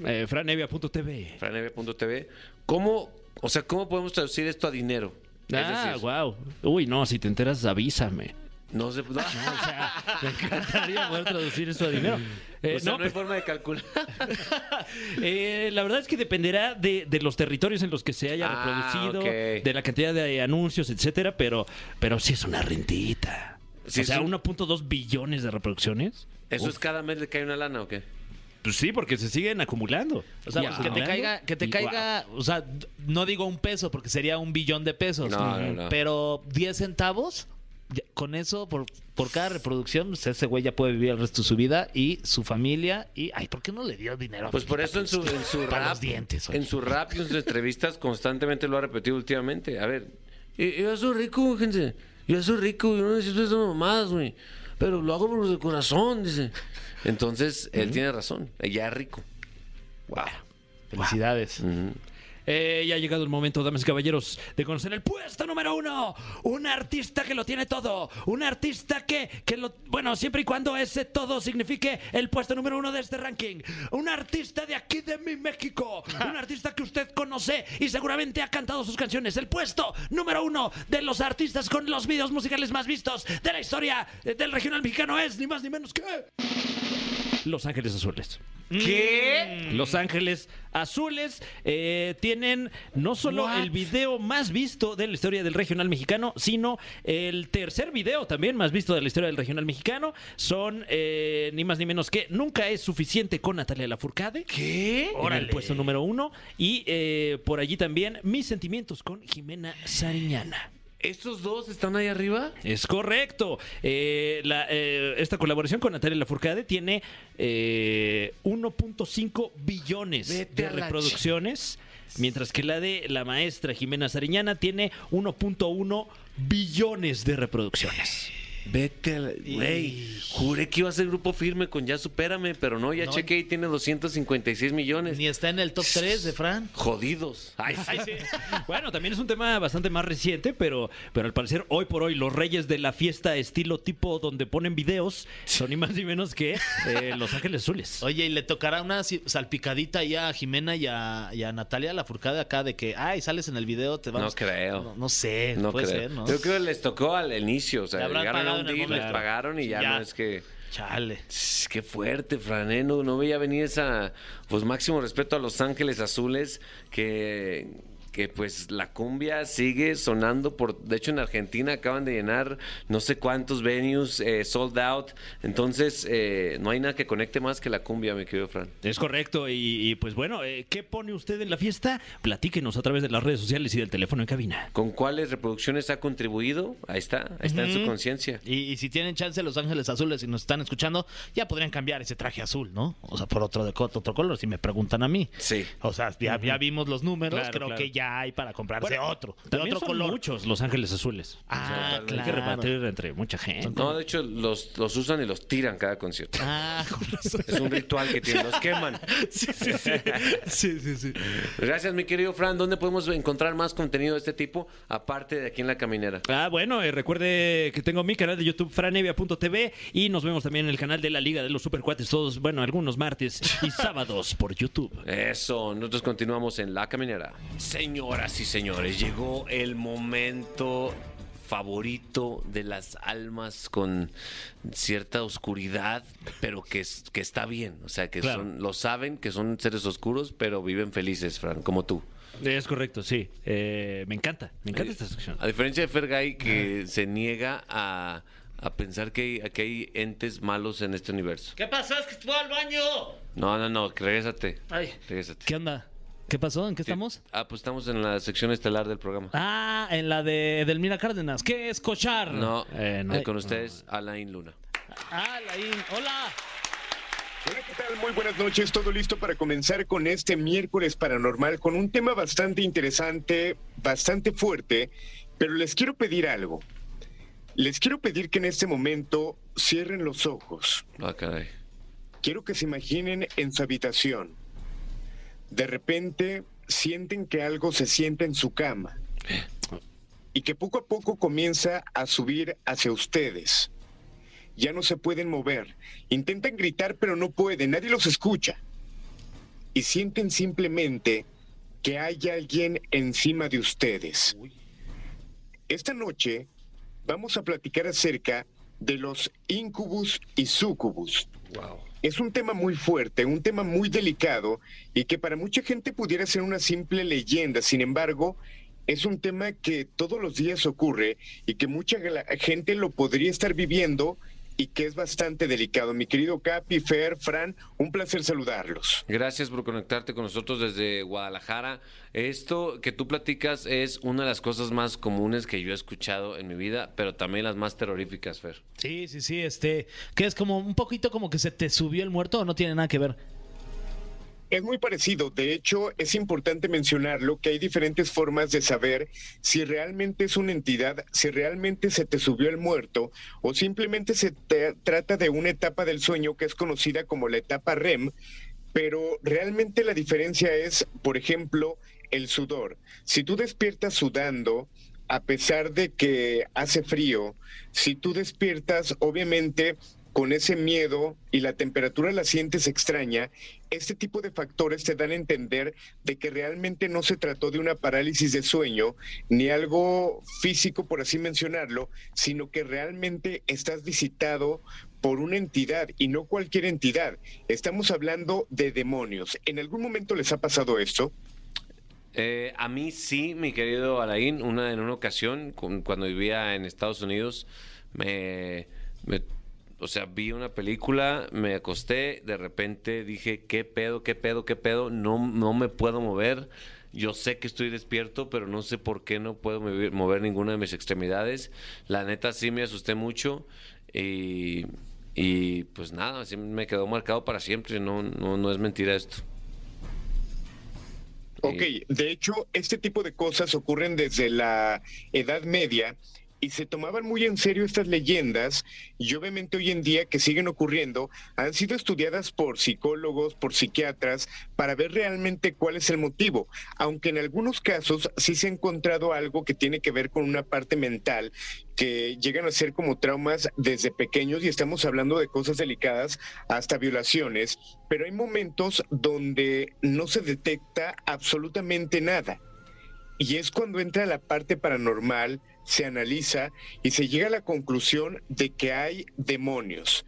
Eh, franevia.tv. franevia.tv, ¿cómo, o sea, cómo podemos traducir esto a dinero? Es Ah, decir, wow. Uy, no, si te enteras, avísame. No se no, O sea, me encantaría poder traducir eso a dinero. Eh, o sea, no, no hay pues, forma de calcular. eh, la verdad es que dependerá de, de los territorios en los que se haya Ah, reproducido, de la cantidad de anuncios, etcétera, pero, pero sí es una rentita. Sí, o sea, es un- 1.2 billones de reproducciones. ¿Eso Uf. es cada mes le cae una lana o qué? Pues sí, porque se siguen acumulando. o sea, pues que te caiga, que te caiga, o sea, no digo un peso porque sería un billón de pesos, No, no, no. pero 10 centavos, con eso, por, por cada reproducción, pues ese güey ya puede vivir el resto de su vida y su familia y, ay, ¿por qué no le dio dinero? a Pues por eso en su, en su rap, los dientes, oye. en su rap y en sus entrevistas constantemente lo ha repetido últimamente. A ver, yo, soy rico, gente. Yo soy rico, yo no necesito esas mamadas, güey. Pero lo hago por el corazón, dice. Entonces, él tiene razón. Ya es rico. Wow. Felicidades. Eh, ya ha llegado el momento, damas y caballeros, de conocer el puesto número uno. Un artista que lo tiene todo. Un artista que, que lo. Bueno, siempre y cuando ese todo signifique el puesto número uno de este ranking. Un artista de aquí de mi México. Un artista que usted conoce y seguramente ha cantado sus canciones. El puesto número uno de los artistas con los videos musicales más vistos de la historia del regional mexicano es ni más ni menos que. Los Ángeles Azules. ¿Qué? Los Ángeles Azules eh, tienen no solo What? el video más visto de la historia del regional mexicano, sino el tercer video también más visto de la historia del regional mexicano. Son eh, ni más ni menos que Nunca es suficiente con Natalia Lafourcade. ¿Qué? En el puesto número uno. Y eh, por allí también Mis sentimientos con Jimena Sariñana. ¿Estos dos están ahí arriba? Es correcto. Eh, la, eh, esta colaboración con Natalia Lafourcade tiene eh, 1.5 billones Vete de a la reproducciones, mientras que la de la maestra Jimena Sariñana tiene 1.1 billones de reproducciones. Vete. Güey, juré que iba a ser grupo firme con Ya Supérame, pero no, ya No. chequé y tiene 256 millones. Ni está en el top 3 de Fran. Jodidos. Ay, sí. Bueno, también es un tema bastante más reciente, pero, pero al parecer hoy por hoy los reyes de la fiesta estilo tipo donde ponen videos son ni más ni menos que eh, Los Ángeles Azules. Oye, y le tocará una salpicadita ahí a Jimena y a, y a Natalia la furcada acá de que, ay, sales en el video, te vamos. No creo. No, no sé, No puede creo. ser, ¿no? Yo creo que les tocó al inicio, o sea, llegaron un deal, les pagaron y ya, Ya. no es que... Chale. Qué fuerte, Fran, ¿eh? no, no veía venir esa, pues máximo respeto a Los Ángeles Azules, que, que pues la cumbia sigue sonando por, de hecho en Argentina acaban de llenar no sé cuántos venues eh, sold out, entonces eh, no hay nada que conecte más que la cumbia, mi querido Fran. Es correcto, y, y, pues bueno, eh, ¿qué pone usted en la fiesta? Platíquenos a través de las redes sociales y del teléfono en cabina. ¿Con cuáles reproducciones ha contribuido? Ahí está, ahí está en su conciencia. Y, y si tienen chance Los Ángeles Azules y nos están escuchando, ya podrían cambiar ese traje azul, ¿no? O sea, por otro de otro color, si me preguntan a mí. Sí. O sea, ya, ya vimos los números, Claro, creo claro. que ya ya hay para comprarse otro, de También otro son color. muchos Los Ángeles Azules. Ah, Hay que claro. repartir entre mucha gente. No, de hecho, los, los usan y los tiran cada concierto. Ah, con razón. Es un ritual que tienen, los queman. Sí, sí, sí. Sí, sí, sí. Gracias, mi querido Fran. ¿Dónde podemos encontrar más contenido de este tipo, aparte de aquí en La Caminera? Ah, bueno, eh, recuerde que tengo mi canal de YouTube, franevia.tv, y nos vemos también en el canal de la Liga de los Supercuates, todos, bueno, algunos martes y sábados por YouTube. Eso, nosotros continuamos en La Caminera. Señoras y señores, llegó el momento favorito de las almas con cierta oscuridad, pero que, es- que está bien. O sea, que Claro. son, lo saben, que son seres oscuros, pero viven felices, Fran, como tú. Es correcto, sí. Eh, me encanta, me encanta esta sección. A diferencia de Fergay, que se niega a, a pensar que hay, que hay entes malos en este universo. ¿Qué pasó? Es que estuvo al baño. No, no, no, que regrésate. Ay, Regrésate. ¿qué onda? ¿Qué pasó? ¿En qué estamos? Ah, pues estamos en la sección estelar del programa. Ah, en la de Edelmira Cárdenas. ¿Qué es cochar? No, Eh, no. eh, con ustedes, Alain Luna. Laín. Hola. Hola, ¿qué tal? Muy buenas noches. Todo listo para comenzar con este miércoles paranormal con un tema bastante interesante, bastante fuerte, pero les quiero pedir algo. Les quiero pedir que en este momento cierren los ojos. Ah, caray. Quiero que se imaginen en su habitación. De repente sienten que algo se sienta en su cama y que poco a poco comienza a subir hacia ustedes. Ya no se pueden mover. Intentan gritar pero no pueden. Nadie los escucha. Y sienten simplemente que hay alguien encima de ustedes. Esta noche vamos a platicar acerca de los incubus y sucubus. Es un tema muy fuerte, un tema muy delicado y que para mucha gente pudiera ser una simple leyenda. Sin embargo, es un tema que todos los días ocurre y que mucha gente lo podría estar viviendo y que es bastante delicado. Mi querido Capi, Fer, Fran, un placer saludarlos. Gracias por conectarte con nosotros desde Guadalajara. Esto que tú platicas es una de las cosas más comunes que yo he escuchado en mi vida, pero también las más terroríficas, Fer. Sí, sí, sí, este, que es como un poquito como que se te subió el muerto o no tiene nada que ver. Es muy parecido. De hecho, es importante mencionarlo que hay diferentes formas de saber si realmente es una entidad, si realmente se te subió el muerto o simplemente se trata de una etapa del sueño que es conocida como la etapa REM. Pero realmente la diferencia es, por ejemplo, el sudor. Si tú despiertas sudando, a pesar de que hace frío, si tú despiertas, obviamente con ese miedo y la temperatura la sientes extraña, este tipo de factores te dan a entender de que realmente no se trató de una parálisis de sueño ni algo físico, por así mencionarlo, sino que realmente estás visitado por una entidad y no cualquier entidad. Estamos hablando de demonios. ¿En algún momento les ha pasado esto? Eh, a mí sí, mi querido Alain, una, en una ocasión, cuando vivía en Estados Unidos, me, me- o sea, vi una película, me acosté, de repente dije, ¿qué pedo, qué pedo, qué pedo? No, no me puedo mover. Yo sé que estoy despierto, pero no sé por qué no puedo mover, ninguna de mis extremidades. La neta sí me asusté mucho y, y pues nada, así me quedó marcado para siempre. No, no, no es mentira esto. Ok, de hecho, este tipo de cosas ocurren desde la Edad Media y se tomaban muy en serio estas leyendas y obviamente hoy en día que siguen ocurriendo han sido estudiadas por psicólogos, por psiquiatras para ver realmente cuál es el motivo, aunque en algunos casos sí se ha encontrado algo que tiene que ver con una parte mental que llegan a ser como traumas desde pequeños y estamos hablando de cosas delicadas hasta violaciones, pero hay momentos donde no se detecta absolutamente nada. Y es cuando entra la parte paranormal, se analiza y se llega a la conclusión de que hay demonios.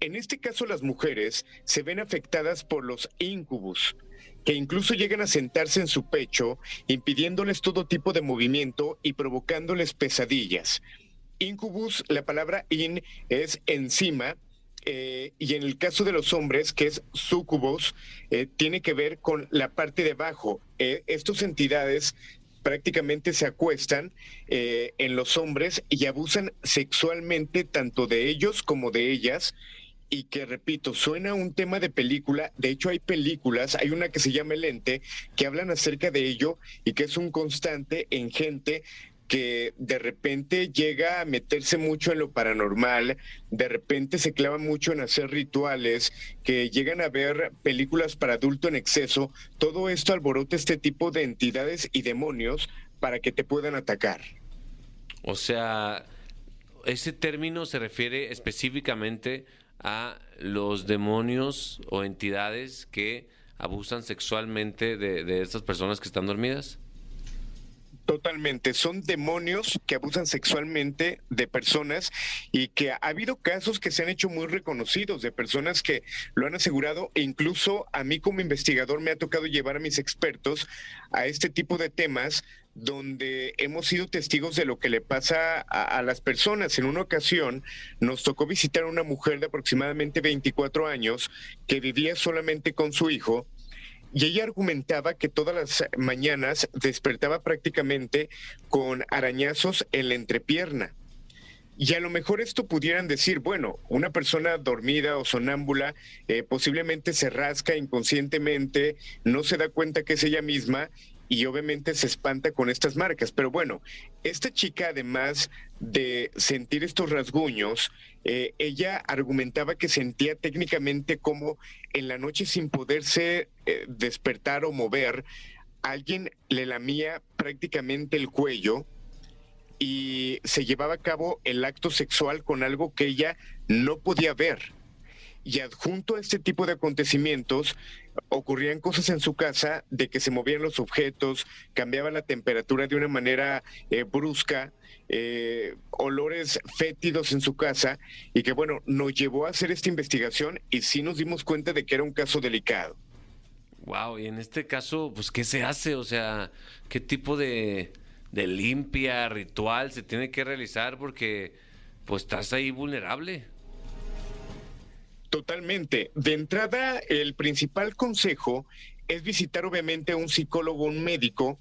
En este caso las mujeres se ven afectadas por los incubus, que incluso llegan a sentarse en su pecho, impidiéndoles todo tipo de movimiento y provocándoles pesadillas. Incubus, la palabra in es encima, eh, y en el caso de los hombres, que es sucubus, eh, tiene que ver con la parte de abajo. Eh, estas entidades prácticamente se acuestan eh, en los hombres y abusan sexualmente tanto de ellos como de ellas y que, repito, suena un tema de película. De hecho, hay películas, hay una que se llama El Ente, que hablan acerca de ello y que es un constante en gente que de repente llega a meterse mucho en lo paranormal, de repente se clava mucho en hacer rituales, que llegan a ver películas para adulto en exceso, todo esto alborota este tipo de entidades y demonios para que te puedan atacar. O sea, ese término se refiere específicamente a los demonios o entidades que abusan sexualmente de, de estas personas que están dormidas. Totalmente, son demonios que abusan sexualmente de personas y que ha habido casos que se han hecho muy reconocidos de personas que lo han asegurado e incluso a mí como investigador me ha tocado llevar a mis expertos a este tipo de temas donde hemos sido testigos de lo que le pasa a, a las personas. En una ocasión nos tocó visitar a una mujer de aproximadamente 24 años que vivía solamente con su hijo y ella argumentaba que todas las mañanas despertaba prácticamente con arañazos en la entrepierna. Y a lo mejor esto pudieran decir, bueno, una persona dormida o sonámbula eh, posiblemente se rasca inconscientemente, no se da cuenta que es ella misma y obviamente se espanta con estas marcas. Pero bueno, esta chica además de sentir estos rasguños, eh, ella argumentaba que sentía técnicamente como en la noche sin poderse eh, despertar o mover, alguien le lamía prácticamente el cuello y se llevaba a cabo el acto sexual con algo que ella no podía ver. Y adjunto a este tipo de acontecimientos, ocurrían cosas en su casa de que se movían los objetos, cambiaba la temperatura de una manera eh, brusca, eh, olores fétidos en su casa, y que bueno, nos llevó a hacer esta investigación y sí nos dimos cuenta de que era un caso delicado. Wow, y en este caso, pues, ¿qué se hace? O sea, ¿qué tipo de, de limpia, ritual se tiene que realizar? Porque, pues, estás ahí vulnerable. Totalmente. De entrada, el principal consejo es visitar obviamente a un psicólogo, un médico,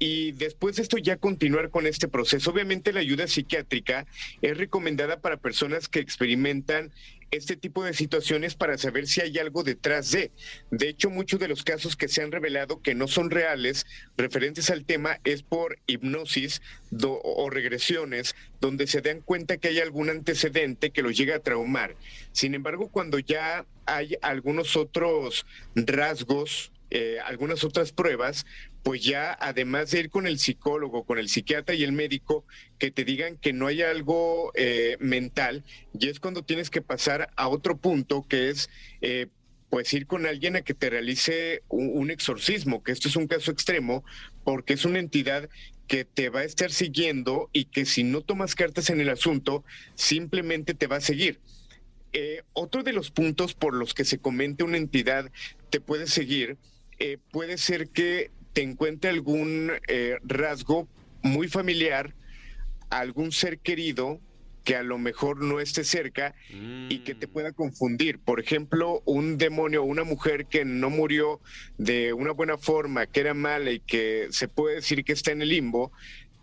y después de esto ya continuar con este proceso. Obviamente la ayuda psiquiátrica es recomendada para personas que experimentan este tipo de situaciones para saber si hay algo detrás de. De hecho, muchos de los casos que se han revelado que no son reales referentes al tema es por hipnosis o regresiones donde se dan cuenta que hay algún antecedente que los llega a traumar. Sin embargo, cuando ya hay algunos otros rasgos, eh, algunas otras pruebas, pues ya además de ir con el psicólogo, con el psiquiatra y el médico, que te digan que no hay algo eh, mental, y es cuando tienes que pasar a otro punto que es... eh, pues ir con alguien a que te realice un, exorcismo, que esto es un caso extremo, porque es una entidad que te va a estar siguiendo y que si no tomas cartas en el asunto, simplemente te va a seguir. Eh, otro de los puntos por los que se comenta una entidad te puede seguir, puede ser que te encuentre algún eh, rasgo muy familiar, algún ser querido que a lo mejor no esté cerca y que te pueda confundir. Por ejemplo, un demonio o una mujer que no murió de una buena forma, que era mala y que se puede decir que está en el limbo,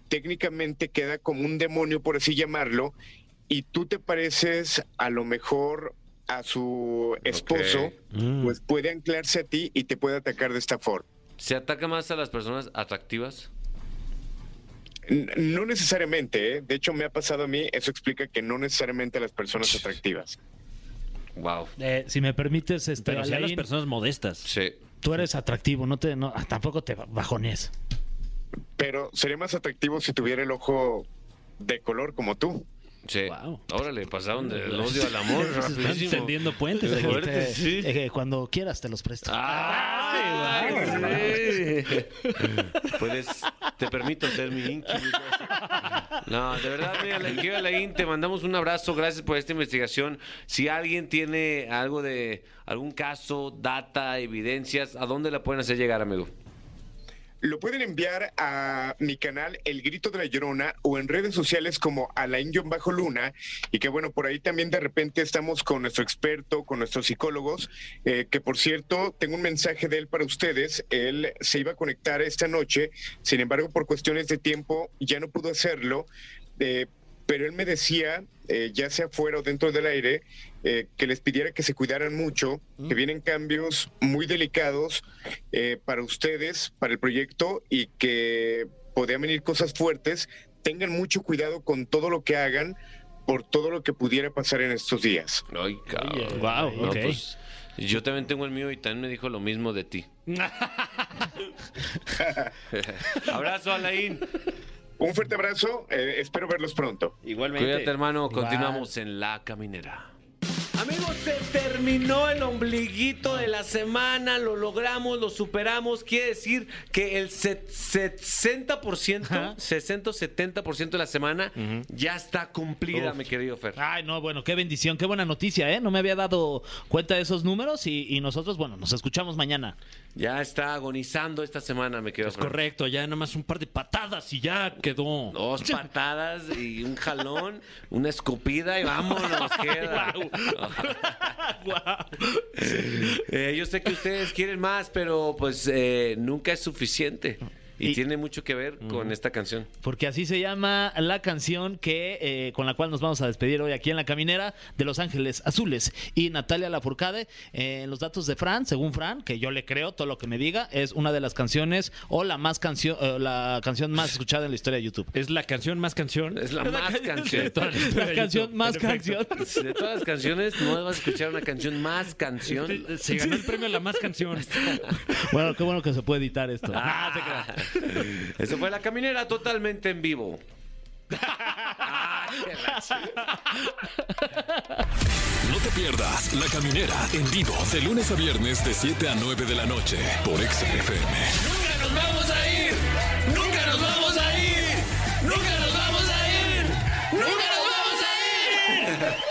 técnicamente queda como un demonio, por así llamarlo, y tú te pareces a lo mejor a su esposo, Mm. pues puede anclarse a ti y te puede atacar de esta forma. ¿Se ataca más a las personas atractivas? No necesariamente, ¿eh? de hecho me ha pasado a mí, eso explica que no necesariamente a las personas atractivas. Wow. Eh, si me permites, este, Pero sí a las personas modestas. Sí. tú eres atractivo, no te, no, tampoco te bajones. Pero sería más atractivo si tuviera el ojo de color como tú. Sí. Wow. Órale, pasaron del odio al amor. Están tendiendo puentes aquí. Fuerte, Te- sí. eh, cuando quieras te los presto. ¡Ay, sí! Te permito ser mi incubus. No, de verdad, mira, la Alain, te mandamos un abrazo, gracias por esta investigación. Si alguien tiene algo de algún caso, data, evidencias, ¿a dónde la pueden hacer llegar, amigo? Lo pueden enviar a mi canal El Grito de la Llorona o en redes sociales como Alain-Luna y que bueno, por ahí también de repente estamos con nuestro experto, con nuestros psicólogos, eh, que por cierto, tengo un mensaje de él para ustedes. Él se iba a conectar esta noche, sin embargo, por cuestiones de tiempo ya no pudo hacerlo. eh, pero él me decía, eh, ya sea fuera o dentro del aire, eh, que les pidiera que se cuidaran mucho, que vienen cambios muy delicados eh, para ustedes, para el proyecto y que podrían venir cosas fuertes. Tengan mucho cuidado con todo lo que hagan por todo lo que pudiera pasar en estos días. Ay, cabrón. Wow, No, pues, yo también tengo el mío y también me dijo lo mismo de ti. Abrazo, Alain. Un fuerte abrazo, eh, espero verlos pronto. Igualmente. Cuídate, hermano. Continuamos en La Caminera. Amigos, se terminó el ombliguito de la semana, lo logramos, lo superamos. Quiere decir que el se- 60%, Ajá. 60-70% de la semana ya está cumplida, Uf. mi querido Fer. Ay, no, bueno, qué bendición, qué buena noticia, ¿eh? No me había dado cuenta de esos números y, y nosotros, bueno, nos escuchamos mañana. Ya está agonizando esta semana, mi querido Es correcto, ya nada más un par de patadas y ya quedó. Dos patadas y un jalón, una escupida y vámonos, queda. Eh, yo sé que ustedes quieren más, pero pues eh, nunca es suficiente. Y, Y- tiene mucho que ver con esta canción. Porque así se llama la canción que eh, con la cual nos vamos a despedir hoy aquí en La Caminera de Los Ángeles Azules y Natalia Lafourcade. Eh, en los datos de Fran, según Fran, que yo le creo todo lo que me diga, es una de las canciones o la más canción, eh, la canción más escuchada en la historia de YouTube. Es la canción más canción. Es la más canción. de toda la historia La de canción más canción. De todas las canciones, no vas a escuchar una canción más canción. Se ganó el premio a la más canción. Bueno, qué bueno que se puede editar esto. Ah, se crea. Eso fue la caminera totalmente en vivo. No te pierdas La Caminera en vivo de lunes a viernes de 7 a 9 de la noche por XFM. Nunca nos vamos a ir. Nunca nos vamos a ir. Nunca nos vamos a ir. Nunca nos vamos a ir.